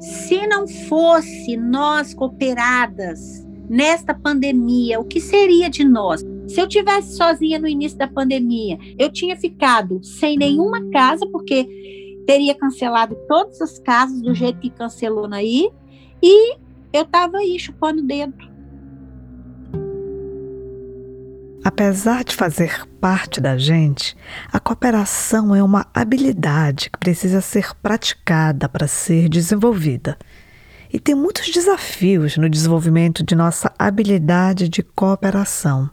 Se não fosse nós cooperadas nesta pandemia, o que seria de nós? Se eu tivesse sozinha no início da pandemia, eu tinha ficado sem nenhuma casa, porque teria cancelado todas as casas do jeito que cancelou naí, e eu estava aí chupando dedo. Apesar de fazer parte da gente, a cooperação é uma habilidade que precisa ser praticada para ser desenvolvida. E tem muitos desafios no desenvolvimento de nossa habilidade de cooperação.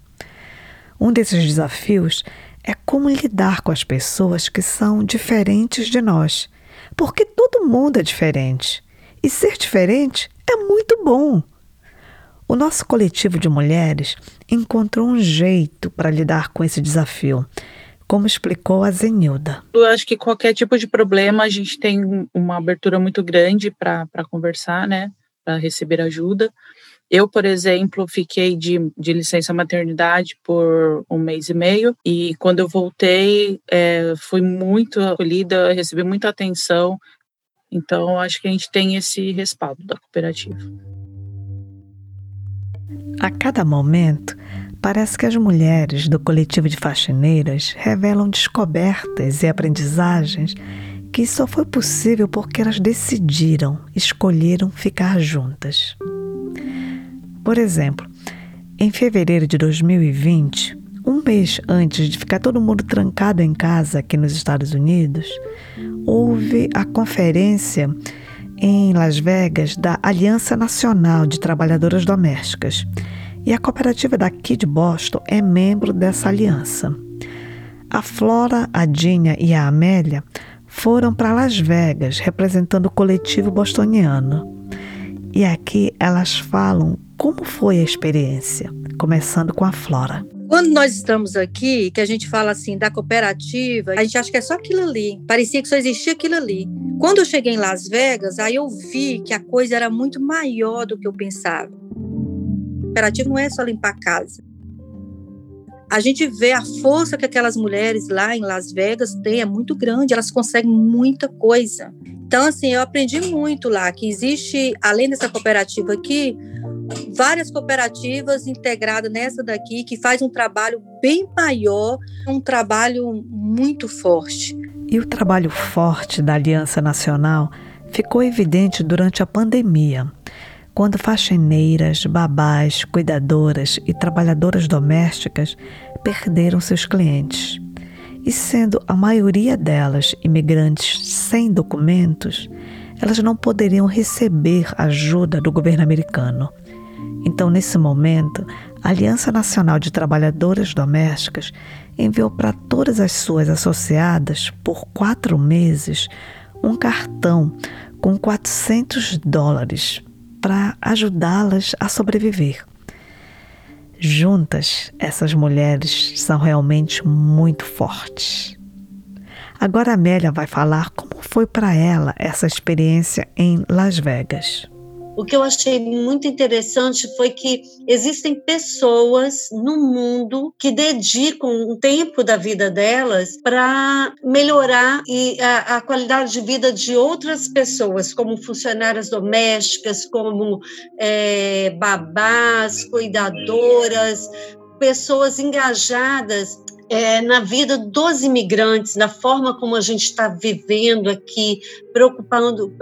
Um desses desafios é como lidar com as pessoas que são diferentes de nós, porque todo mundo é diferente. E ser diferente é muito bom. O nosso coletivo de mulheres encontrou um jeito para lidar com esse desafio, como explicou a Zenilda. Eu acho que qualquer tipo de problema a gente tem uma abertura muito grande para conversar, né? Para receber ajuda. Eu, por exemplo, fiquei de, de licença maternidade por um mês e meio e quando eu voltei, é, fui muito acolhida, recebi muita atenção. Então, acho que a gente tem esse respaldo da cooperativa. A cada momento, parece que as mulheres do coletivo de faxineiras revelam descobertas e aprendizagens que só foi possível porque elas decidiram, escolheram ficar juntas. Por exemplo, em fevereiro de 2020, um mês antes de ficar todo mundo trancado em casa aqui nos Estados Unidos, houve a conferência em Las Vegas da Aliança Nacional de Trabalhadoras Domésticas. E a cooperativa daqui de Boston é membro dessa aliança. A Flora, a Dinha e a Amélia foram para Las Vegas representando o coletivo bostoniano. E aqui elas falam como foi a experiência, começando com a Flora. Quando nós estamos aqui, que a gente fala assim da cooperativa, a gente acha que é só aquilo ali. Parecia que só existia aquilo ali. Quando eu cheguei em Las Vegas, aí eu vi que a coisa era muito maior do que eu pensava. Cooperativa não é só limpar a casa. A gente vê a força que aquelas mulheres lá em Las Vegas têm, é muito grande, elas conseguem muita coisa. Então, assim, eu aprendi muito lá que existe, além dessa cooperativa aqui, várias cooperativas integradas nessa daqui que faz um trabalho bem maior, um trabalho muito forte. E o trabalho forte da Aliança Nacional ficou evidente durante a pandemia, quando faxineiras, babás, cuidadoras e trabalhadoras domésticas perderam seus clientes. E sendo a maioria delas imigrantes sem documentos, elas não poderiam receber ajuda do governo americano. Então, nesse momento, a Aliança Nacional de Trabalhadoras Domésticas enviou para todas as suas associadas, por quatro meses, um cartão com 400 dólares para ajudá-las a sobreviver. Juntas, essas mulheres são realmente muito fortes. Agora a Amélia vai falar como foi para ela essa experiência em Las Vegas. O que eu achei muito interessante foi que existem pessoas no mundo que dedicam um tempo da vida delas para melhorar a, a, qualidade de vida de outras pessoas, como funcionárias domésticas, como é, babás, cuidadoras, pessoas engajadas é, na vida dos imigrantes, na forma como a gente está vivendo aqui, preocupando,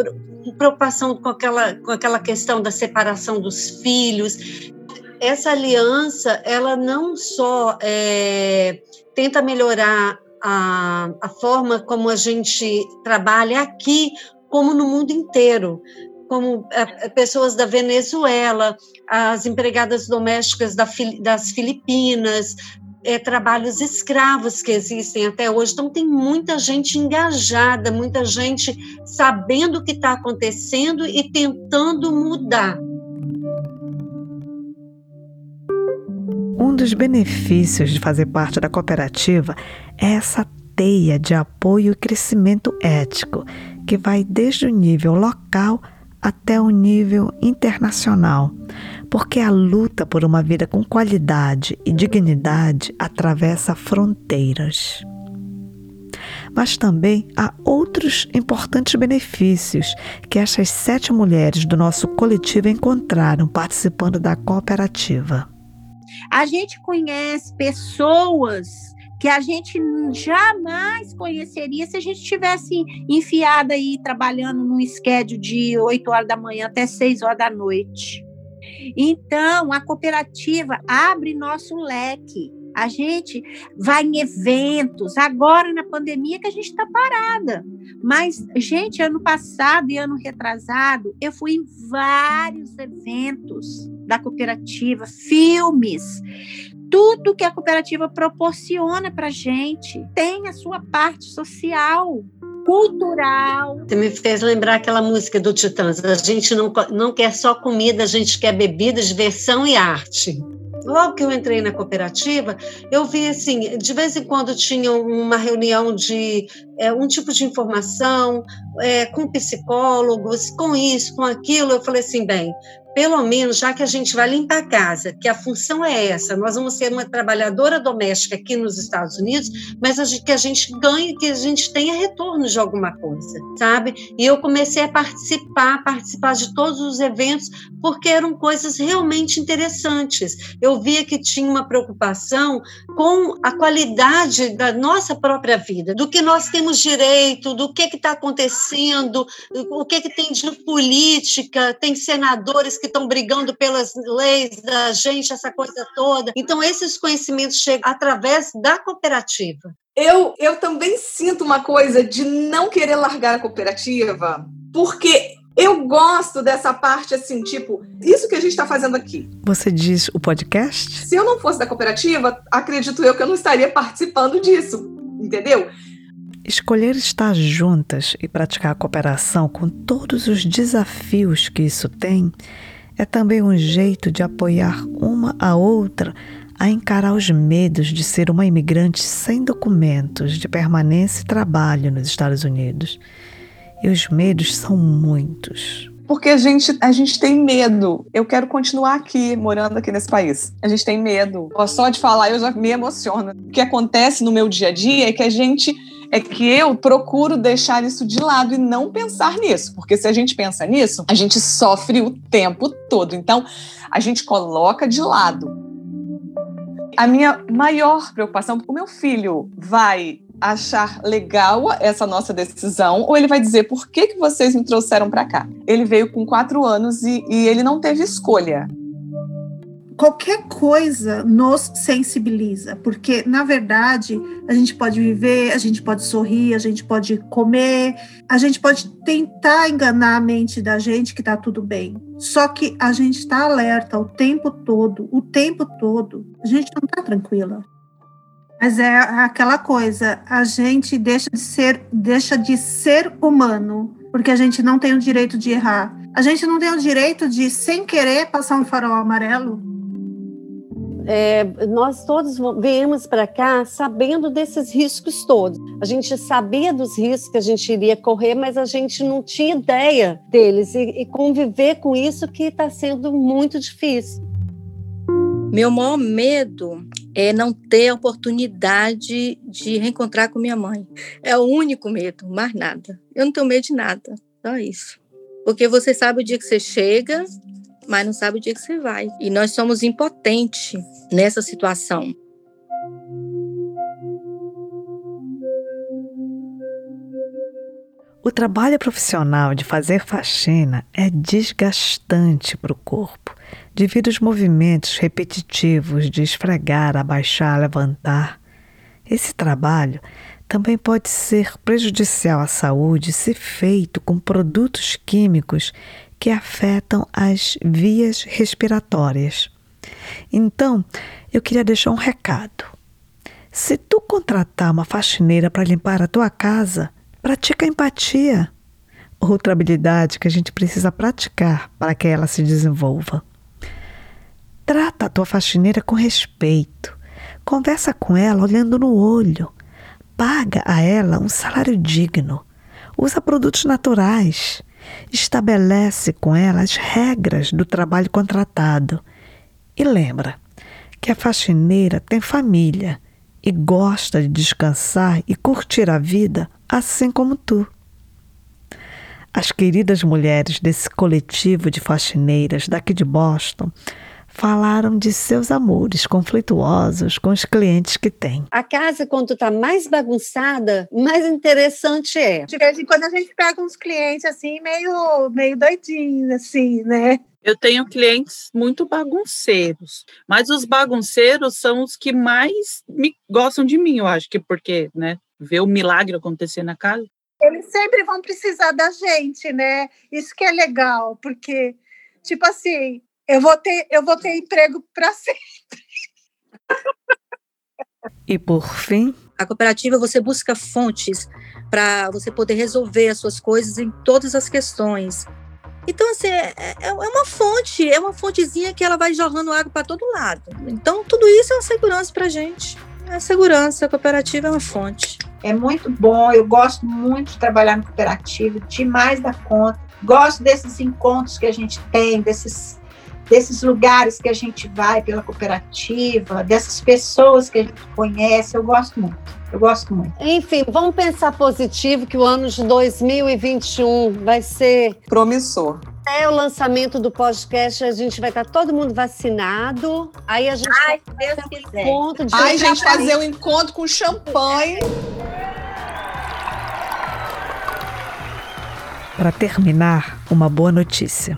preocupação com aquela, com aquela questão da separação dos filhos. Essa aliança, ela não só é, tenta melhorar a, a forma como a gente trabalha aqui, como no mundo inteiro como é, pessoas da Venezuela, as empregadas domésticas das Filipinas, é, trabalhos escravos que existem até hoje. Então, tem muita gente engajada, muita gente sabendo o que está acontecendo e tentando mudar. Um dos benefícios de fazer parte da cooperativa é essa teia de apoio e crescimento ético, que vai desde o nível local até o nível internacional, porque a luta por uma vida com qualidade e dignidade atravessa fronteiras. mas também há outros importantes benefícios que essas sete mulheres do nosso coletivo encontraram participando da cooperativa. A gente conhece pessoas que a gente jamais conheceria se a gente tivesse enfiado aí trabalhando num schedule de 8 horas da manhã até 6 horas da noite. Então, a cooperativa abre nosso leque. A gente vai em eventos, agora na pandemia que a gente está parada. Mas, gente, ano passado e ano retrasado, eu fui em vários eventos da cooperativa, filmes, tudo que a cooperativa proporciona para gente tem a sua parte social, cultural. Você me fez lembrar aquela música do Titãs. A gente não, não quer só comida, a gente quer bebida, diversão e arte. Logo que eu entrei na cooperativa, eu vi assim, de vez em quando tinha uma reunião de é, um tipo de informação é, com psicólogos, com isso, com aquilo. Eu falei assim, bem, pelo menos, já que a gente vai limpar a casa, que a função é essa, nós vamos ser uma trabalhadora doméstica aqui nos Estados Unidos, mas a gente, que a gente ganhe, que a gente tenha retorno de alguma coisa, sabe? E eu comecei a participar, participar de todos os eventos, porque eram coisas realmente interessantes. Eu via que tinha uma preocupação com a qualidade da nossa própria vida, do que nós temos direito, do que está acontecendo, o que, que tem de política, tem senadores que que estão brigando pelas leis da gente, essa coisa toda. Então, esses conhecimentos chegam através da cooperativa. Eu, eu também sinto uma coisa de não querer largar a cooperativa, porque eu gosto dessa parte assim, tipo, isso que a gente está fazendo aqui. Você diz o podcast? Se eu não fosse da cooperativa, acredito eu que eu não estaria participando disso, entendeu? Escolher estar juntas e praticar a cooperação com todos os desafios que isso tem é também um jeito de apoiar uma a outra a encarar os medos de ser uma imigrante sem documentos de permanência e trabalho nos Estados Unidos. E os medos são muitos. Porque a gente, a gente tem medo. Eu quero continuar aqui, morando aqui nesse país. A gente tem medo. Só de falar eu já me emociono. O que acontece no meu dia a dia é que a gente é que eu procuro deixar isso de lado e não pensar nisso, porque se a gente pensa nisso, a gente sofre o tempo todo. Então, a gente coloca de lado. A minha maior preocupação, o meu filho vai achar legal essa nossa decisão ou ele vai dizer por que, que vocês me trouxeram para cá? Ele veio com quatro anos e, e ele não teve escolha qualquer coisa nos sensibiliza, porque na verdade a gente pode viver, a gente pode sorrir, a gente pode comer, a gente pode tentar enganar a mente da gente que tá tudo bem. Só que a gente está alerta o tempo todo, o tempo todo. A gente não tá tranquila. Mas é aquela coisa, a gente deixa de ser, deixa de ser humano, porque a gente não tem o direito de errar. A gente não tem o direito de, sem querer, passar um farol amarelo é, nós todos viemos para cá sabendo desses riscos todos. A gente sabia dos riscos que a gente iria correr, mas a gente não tinha ideia deles. E, e conviver com isso que está sendo muito difícil. Meu maior medo é não ter a oportunidade de reencontrar com minha mãe. É o único medo, mais nada. Eu não tenho medo de nada, só isso. Porque você sabe o dia que você chega, mas não sabe o dia que você vai. E nós somos impotentes nessa situação. O trabalho profissional de fazer faxina é desgastante para o corpo, devido aos movimentos repetitivos de esfregar, abaixar, levantar. Esse trabalho também pode ser prejudicial à saúde se feito com produtos químicos que afetam as vias respiratórias. Então, eu queria deixar um recado. Se tu contratar uma faxineira para limpar a tua casa, pratica empatia. Outra habilidade que a gente precisa praticar para que ela se desenvolva. Trata a tua faxineira com respeito. Conversa com ela olhando no olho. Paga a ela um salário digno. Usa produtos naturais estabelece com ela as regras do trabalho contratado e lembra que a faxineira tem família e gosta de descansar e curtir a vida assim como tu. As queridas mulheres desse coletivo de faxineiras daqui de Boston falaram de seus amores conflituosos com os clientes que têm. A casa, quando está mais bagunçada, mais interessante é. De vez em quando a gente pega uns clientes assim, meio, meio doidinhos, assim, né? Eu tenho clientes muito bagunceiros, mas os bagunceiros são os que mais me gostam de mim, eu acho que porque, né, ver o milagre acontecer na casa. Eles sempre vão precisar da gente, né? Isso que é legal, porque tipo assim, eu vou ter, eu vou ter emprego para sempre. E por fim, a cooperativa você busca fontes para você poder resolver as suas coisas em todas as questões. Então, assim, é, é, é uma fonte, é uma fontezinha que ela vai jogando água para todo lado. Então, tudo isso é uma segurança para a gente. É segurança, a cooperativa é uma fonte. É muito bom, eu gosto muito de trabalhar no cooperativo, demais da conta. Gosto desses encontros que a gente tem, desses desses lugares que a gente vai pela cooperativa, dessas pessoas que a gente conhece, eu gosto muito. Eu gosto muito. Enfim, vamos pensar positivo que o ano de 2021 vai ser promissor. Até o lançamento do podcast, a gente vai estar todo mundo vacinado. Aí a gente Ai, vai Deus quiser. encontro de Ai, gente, fazer um encontro com champanhe. Para terminar, uma boa notícia.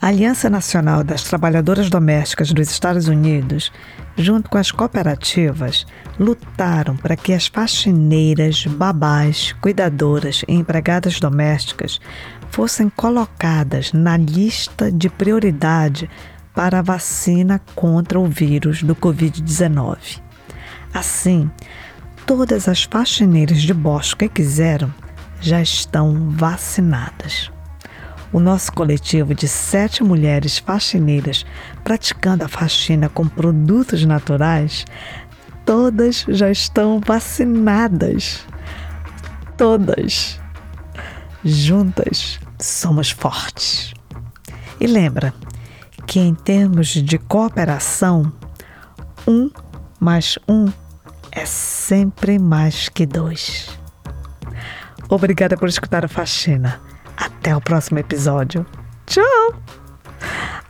A Aliança Nacional das Trabalhadoras Domésticas dos Estados Unidos, junto com as cooperativas, lutaram para que as faxineiras, babás, cuidadoras e empregadas domésticas fossem colocadas na lista de prioridade para a vacina contra o vírus do Covid-19. Assim, todas as faxineiras de Boston que quiseram já estão vacinadas o nosso coletivo de sete mulheres faxineiras praticando a faxina com produtos naturais, todas já estão vacinadas. Todas. Juntas somos fortes. E lembra que, em termos de cooperação, um mais um é sempre mais que dois. Obrigada por escutar a faxina. Até o próximo episódio. Tchau!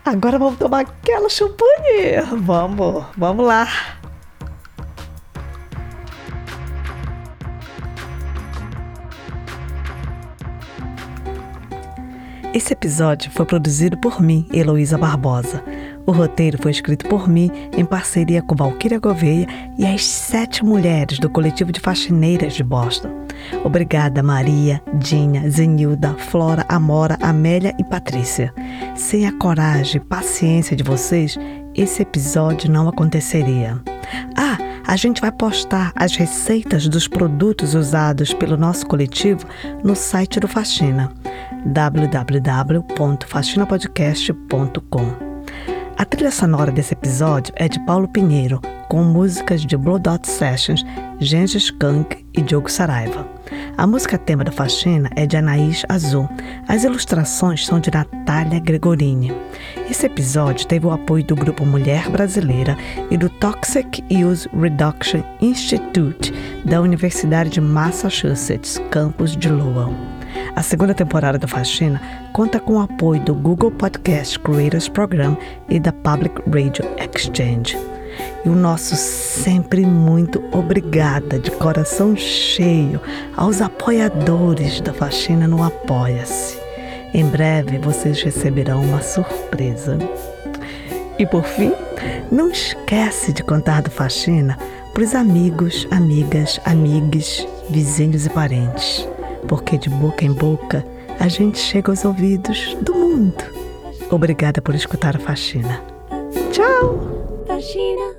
Agora vamos tomar aquela champanhe. Vamos, vamos lá. Esse episódio foi produzido por mim, Heloísa Barbosa. O roteiro foi escrito por mim em parceria com Valquíria Gouveia e as sete mulheres do coletivo de faxineiras de Boston. Obrigada, Maria, Dinha, Zenilda, Flora, Amora, Amélia e Patrícia. Sem a coragem e paciência de vocês, esse episódio não aconteceria. Ah, a gente vai postar as receitas dos produtos usados pelo nosso coletivo no site do Faxina, www.faxinapodcast.com. A trilha sonora desse episódio é de Paulo Pinheiro, com músicas de Blue Dot Sessions, Gengis Skunk e Diogo Saraiva. A música tema da faxina é de Anaís Azul. As ilustrações são de Natália Gregorini. Esse episódio teve o apoio do Grupo Mulher Brasileira e do Toxic Use Reduction Institute da Universidade de Massachusetts, campus de Lowell. A segunda temporada do Faxina conta com o apoio do Google Podcast Creators Program e da Public Radio Exchange. E o nosso sempre muito obrigada de coração cheio aos apoiadores da Faxina no Apoia-se. Em breve vocês receberão uma surpresa. E por fim, não esquece de contar do Faxina para os amigos, amigas, amigues, vizinhos e parentes porque de boca em boca a gente chega aos ouvidos do mundo. Obrigada por escutar a faxina. Tchau! Faxina.